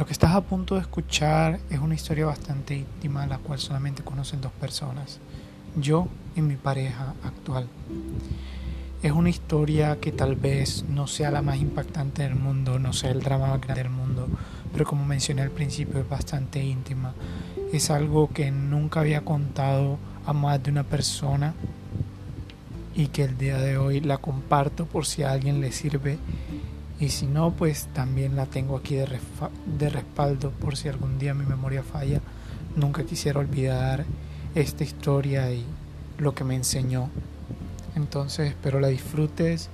Lo que estás a punto de escuchar es una historia bastante íntima, la cual solamente conocen dos personas, yo y mi pareja actual. Es una historia que tal vez no sea la más impactante del mundo, no sea el drama más grande del mundo, pero como mencioné al principio es bastante íntima. Es algo que nunca había contado a más de una persona y que el día de hoy la comparto por si a alguien le sirve y si no pues también la tengo aquí de, de respaldo por si algún día mi memoria falla. Nunca quisiera olvidar esta historia y lo que me enseñó. Entonces espero la disfrutes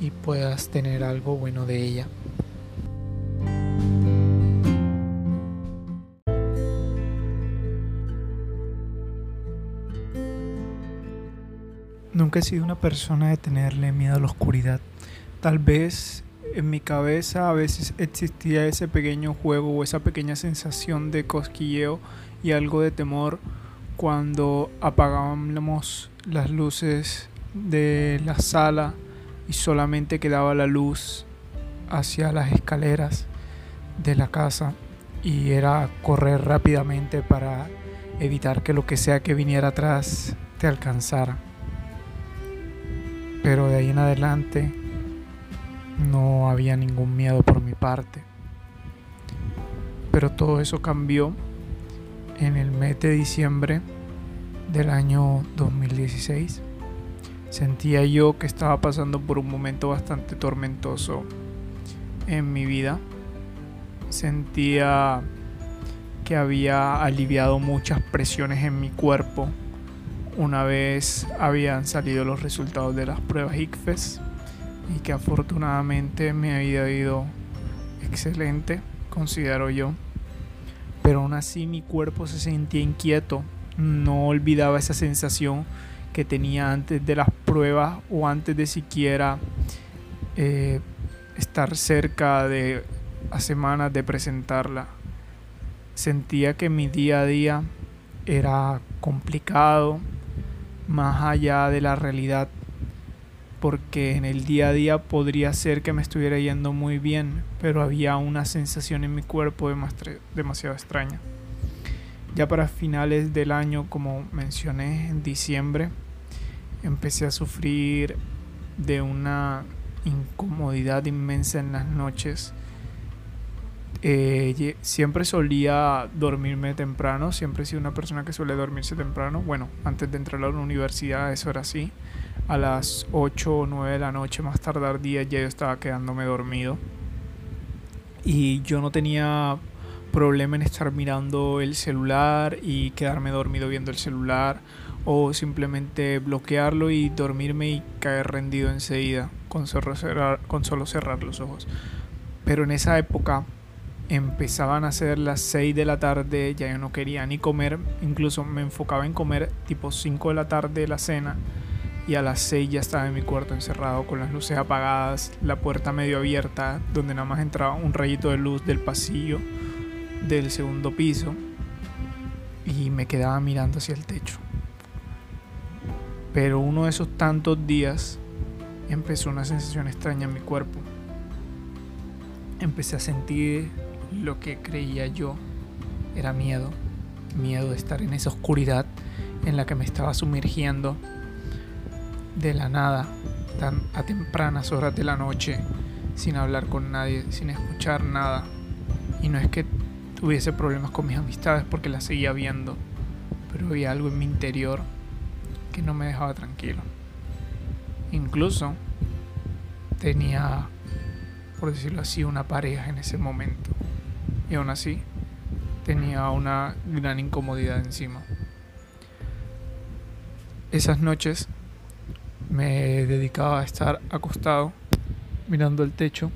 y puedas tener algo bueno de ella. Nunca he sido una persona de tenerle miedo a la oscuridad. Tal vez en mi cabeza a veces existía ese pequeño juego o esa pequeña sensación de cosquilleo y algo de temor cuando apagábamos las luces de la sala y solamente quedaba la luz hacia las escaleras de la casa y era correr rápidamente para evitar que lo que sea que viniera atrás te alcanzara. Pero de ahí en adelante no había ningún miedo por mi parte. Pero todo eso cambió en el mes de diciembre del año 2016. Sentía yo que estaba pasando por un momento bastante tormentoso en mi vida. Sentía que había aliviado muchas presiones en mi cuerpo una vez habían salido los resultados de las pruebas ICFES y que afortunadamente me había ido excelente, considero yo. Pero aún así mi cuerpo se sentía inquieto, no olvidaba esa sensación que tenía antes de las pruebas o antes de siquiera eh, estar cerca de a semanas de presentarla. Sentía que mi día a día era complicado, más allá de la realidad, porque en el día a día podría ser que me estuviera yendo muy bien, pero había una sensación en mi cuerpo demasiado extraña. Ya para finales del año, como mencioné, en diciembre, empecé a sufrir de una incomodidad inmensa en las noches eh, siempre solía dormirme temprano, siempre he sido una persona que suele dormirse temprano. Bueno, antes de entrar a la universidad eso era así. A las 8 o 9 de la noche, más tardar día, ya yo estaba quedándome dormido. Y yo no tenía problema en estar mirando el celular y quedarme dormido viendo el celular o simplemente bloquearlo y dormirme y caer rendido enseguida con solo cerrar, con solo cerrar los ojos. Pero en esa época empezaban a ser las 6 de la tarde, ya yo no quería ni comer, incluso me enfocaba en comer tipo 5 de la tarde la cena y a las 6 ya estaba en mi cuarto encerrado con las luces apagadas, la puerta medio abierta donde nada más entraba un rayito de luz del pasillo del segundo piso y me quedaba mirando hacia el techo. Pero uno de esos tantos días empezó una sensación extraña en mi cuerpo. Empecé a sentir lo que creía yo era miedo, miedo de estar en esa oscuridad en la que me estaba sumergiendo de la nada, tan a tempranas horas de la noche, sin hablar con nadie, sin escuchar nada. Y no es que tuviese problemas con mis amistades porque las seguía viendo, pero había algo en mi interior que no me dejaba tranquilo. Incluso tenía, por decirlo así, una pareja en ese momento y aún así tenía una gran incomodidad encima. Esas noches me dedicaba a estar acostado mirando el techo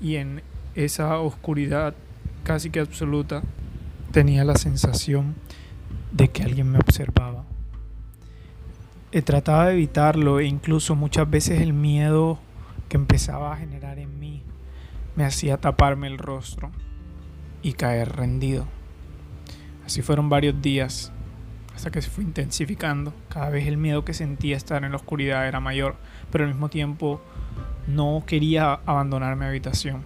y en esa oscuridad casi que absoluta tenía la sensación de que alguien me observaba. He trataba de evitarlo e incluso muchas veces el miedo que empezaba a generar en mí me hacía taparme el rostro y caer rendido. Así fueron varios días hasta que se fue intensificando. Cada vez el miedo que sentía estar en la oscuridad era mayor, pero al mismo tiempo no quería abandonar mi habitación.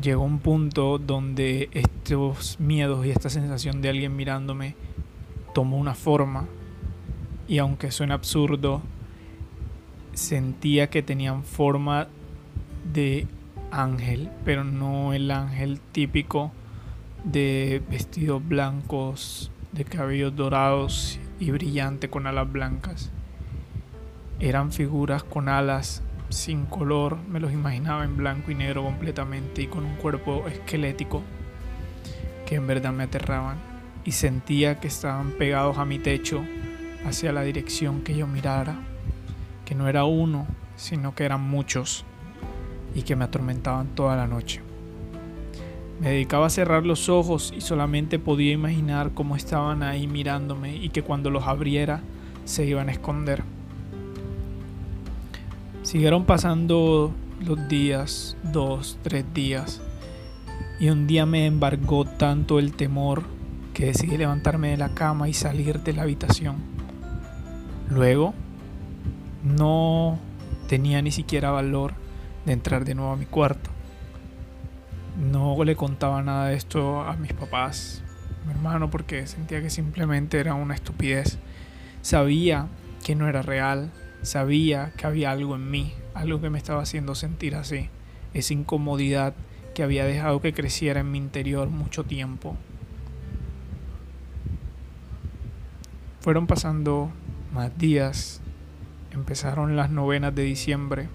llegó un punto donde estos miedos y esta sensación de alguien mirándome tomó una forma y aunque suene absurdo, sentía que tenían forma de ángel, pero no el ángel típico de vestidos blancos, de cabellos dorados y brillante con alas blancas. Eran figuras con alas sin color, me los imaginaba en blanco y negro completamente y con un cuerpo esquelético que en verdad me aterraban y sentía que estaban pegados a mi techo hacia la dirección que yo mirara, que no era uno, sino que eran muchos y que me atormentaban toda la noche. Me dedicaba a cerrar los ojos y solamente podía imaginar cómo estaban ahí mirándome y que cuando los abriera se iban a esconder. Siguieron pasando los días, dos, tres días, y un día me embargó tanto el temor que decidí levantarme de la cama y salir de la habitación. Luego, no tenía ni siquiera valor de entrar de nuevo a mi cuarto. No le contaba nada de esto a mis papás, mi hermano, porque sentía que simplemente era una estupidez. Sabía que no era real, sabía que había algo en mí, algo que me estaba haciendo sentir así, esa incomodidad que había dejado que creciera en mi interior mucho tiempo. Fueron pasando más días, empezaron las novenas de diciembre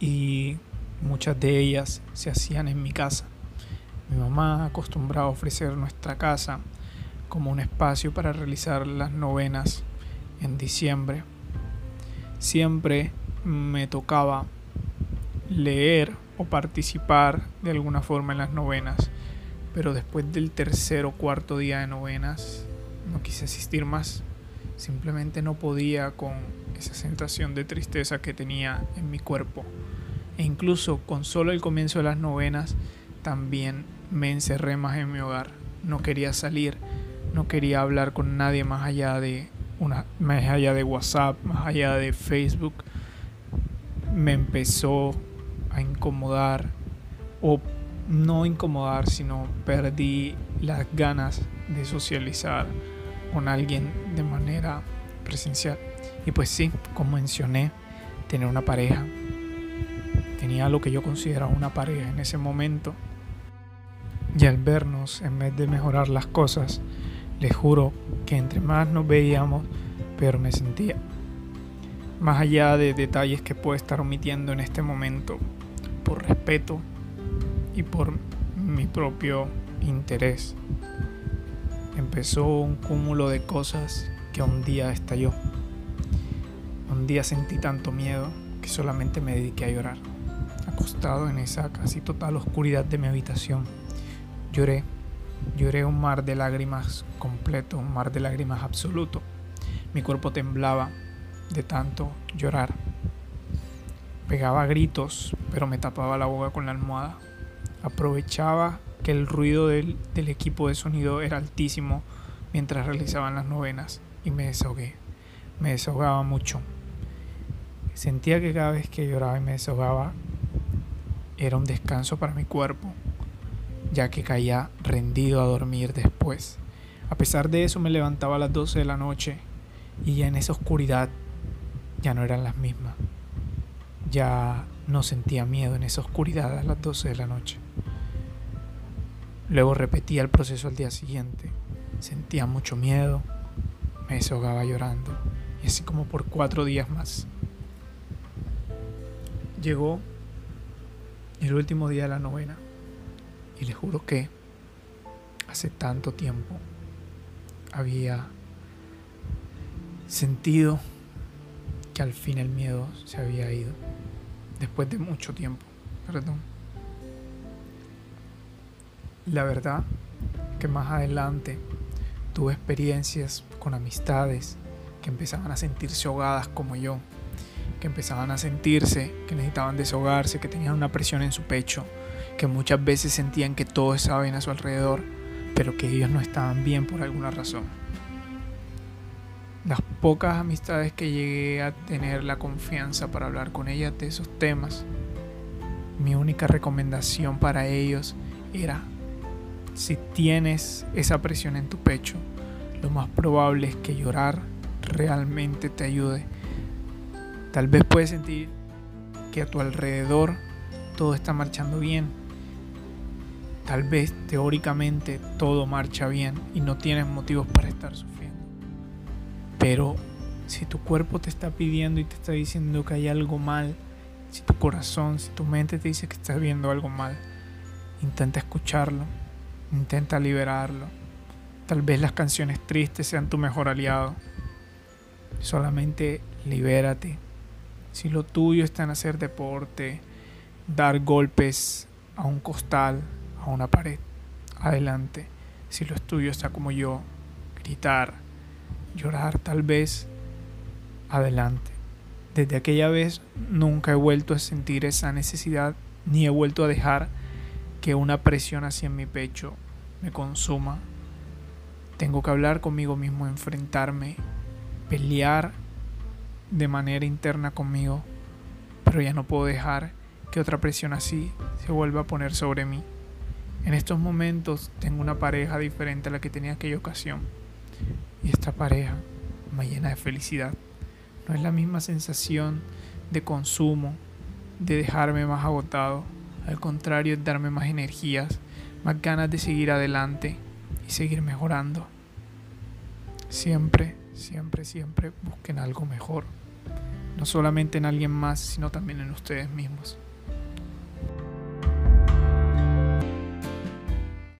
y muchas de ellas se hacían en mi casa. Mi mamá acostumbraba a ofrecer nuestra casa como un espacio para realizar las novenas en diciembre, siempre me tocaba leer o participar de alguna forma en las novenas, pero después del tercer o cuarto día de novenas no quise asistir más. Simplemente no podía con esa sensación de tristeza que tenía en mi cuerpo. E incluso con solo el comienzo de las novenas también me encerré más en mi hogar. No quería salir, no quería hablar con nadie más allá de una, más allá de WhatsApp, más allá de Facebook, me empezó a incomodar, o no incomodar, sino perdí las ganas de socializar con alguien de manera presencial. Y pues sí, como mencioné, tener una pareja. Tenía lo que yo consideraba una pareja en ese momento. Y al vernos, en vez de mejorar las cosas, les juro que entre más nos veíamos, peor me sentía. Más allá de detalles que puedo estar omitiendo en este momento, por respeto y por mi propio interés, empezó un cúmulo de cosas que un día estalló. Un día sentí tanto miedo que solamente me dediqué a llorar, acostado en esa casi total oscuridad de mi habitación. Lloré Lloré un mar de lágrimas completo, un mar de lágrimas absoluto. Mi cuerpo temblaba de tanto llorar. Pegaba gritos, pero me tapaba la boca con la almohada. Aprovechaba que el ruido del, del equipo de sonido era altísimo mientras realizaban las novenas y me desahogué. Me desahogaba mucho. Sentía que cada vez que lloraba y me desahogaba era un descanso para mi cuerpo ya que caía rendido a dormir después. A pesar de eso me levantaba a las 12 de la noche y ya en esa oscuridad ya no eran las mismas. Ya no sentía miedo en esa oscuridad a las 12 de la noche. Luego repetía el proceso al día siguiente. Sentía mucho miedo, me desahogaba llorando y así como por cuatro días más. Llegó el último día de la novena. Y les juro que hace tanto tiempo había sentido que al fin el miedo se había ido. Después de mucho tiempo, perdón. La verdad que más adelante tuve experiencias con amistades que empezaban a sentirse ahogadas como yo, que empezaban a sentirse que necesitaban desahogarse, que tenían una presión en su pecho, que muchas veces sentían que todo estaba bien a su alrededor, pero que ellos no estaban bien por alguna razón. Las pocas amistades que llegué a tener la confianza para hablar con ellas de esos temas Mi única recomendación para ellos era, si tienes esa presión en tu pecho, lo más probable es que llorar realmente te ayude. Tal vez puedes sentir que a tu alrededor todo está marchando bien. Tal vez teóricamente todo marcha bien y no tienes motivos para estar sufriendo. Pero si tu cuerpo te está pidiendo y te está diciendo que hay algo mal, si tu corazón, si tu mente te dice que estás viendo algo mal, intenta escucharlo, intenta liberarlo. Tal vez las canciones tristes sean tu mejor aliado. Solamente libérate. Si lo tuyo está en hacer deporte, dar golpes a un costal, a una pared, adelante. Si lo tuyo está como yo, gritar, llorar tal vez, adelante. Desde aquella vez nunca he vuelto a sentir esa necesidad, ni he vuelto a dejar que una presión hacia mi pecho me consuma. Tengo que hablar conmigo mismo, enfrentarme, pelear de manera interna conmigo, pero ya no puedo dejar que otra presión así se vuelva a poner sobre mí. En estos momentos tengo una pareja diferente a la que tenía aquella ocasión y esta pareja me llena de felicidad. No es la misma sensación de consumo, de dejarme más agotado. Al contrario, es darme más energías, más ganas de seguir adelante y seguir mejorando. Siempre, siempre, siempre busquen algo mejor. No solamente en alguien más, sino también en ustedes mismos.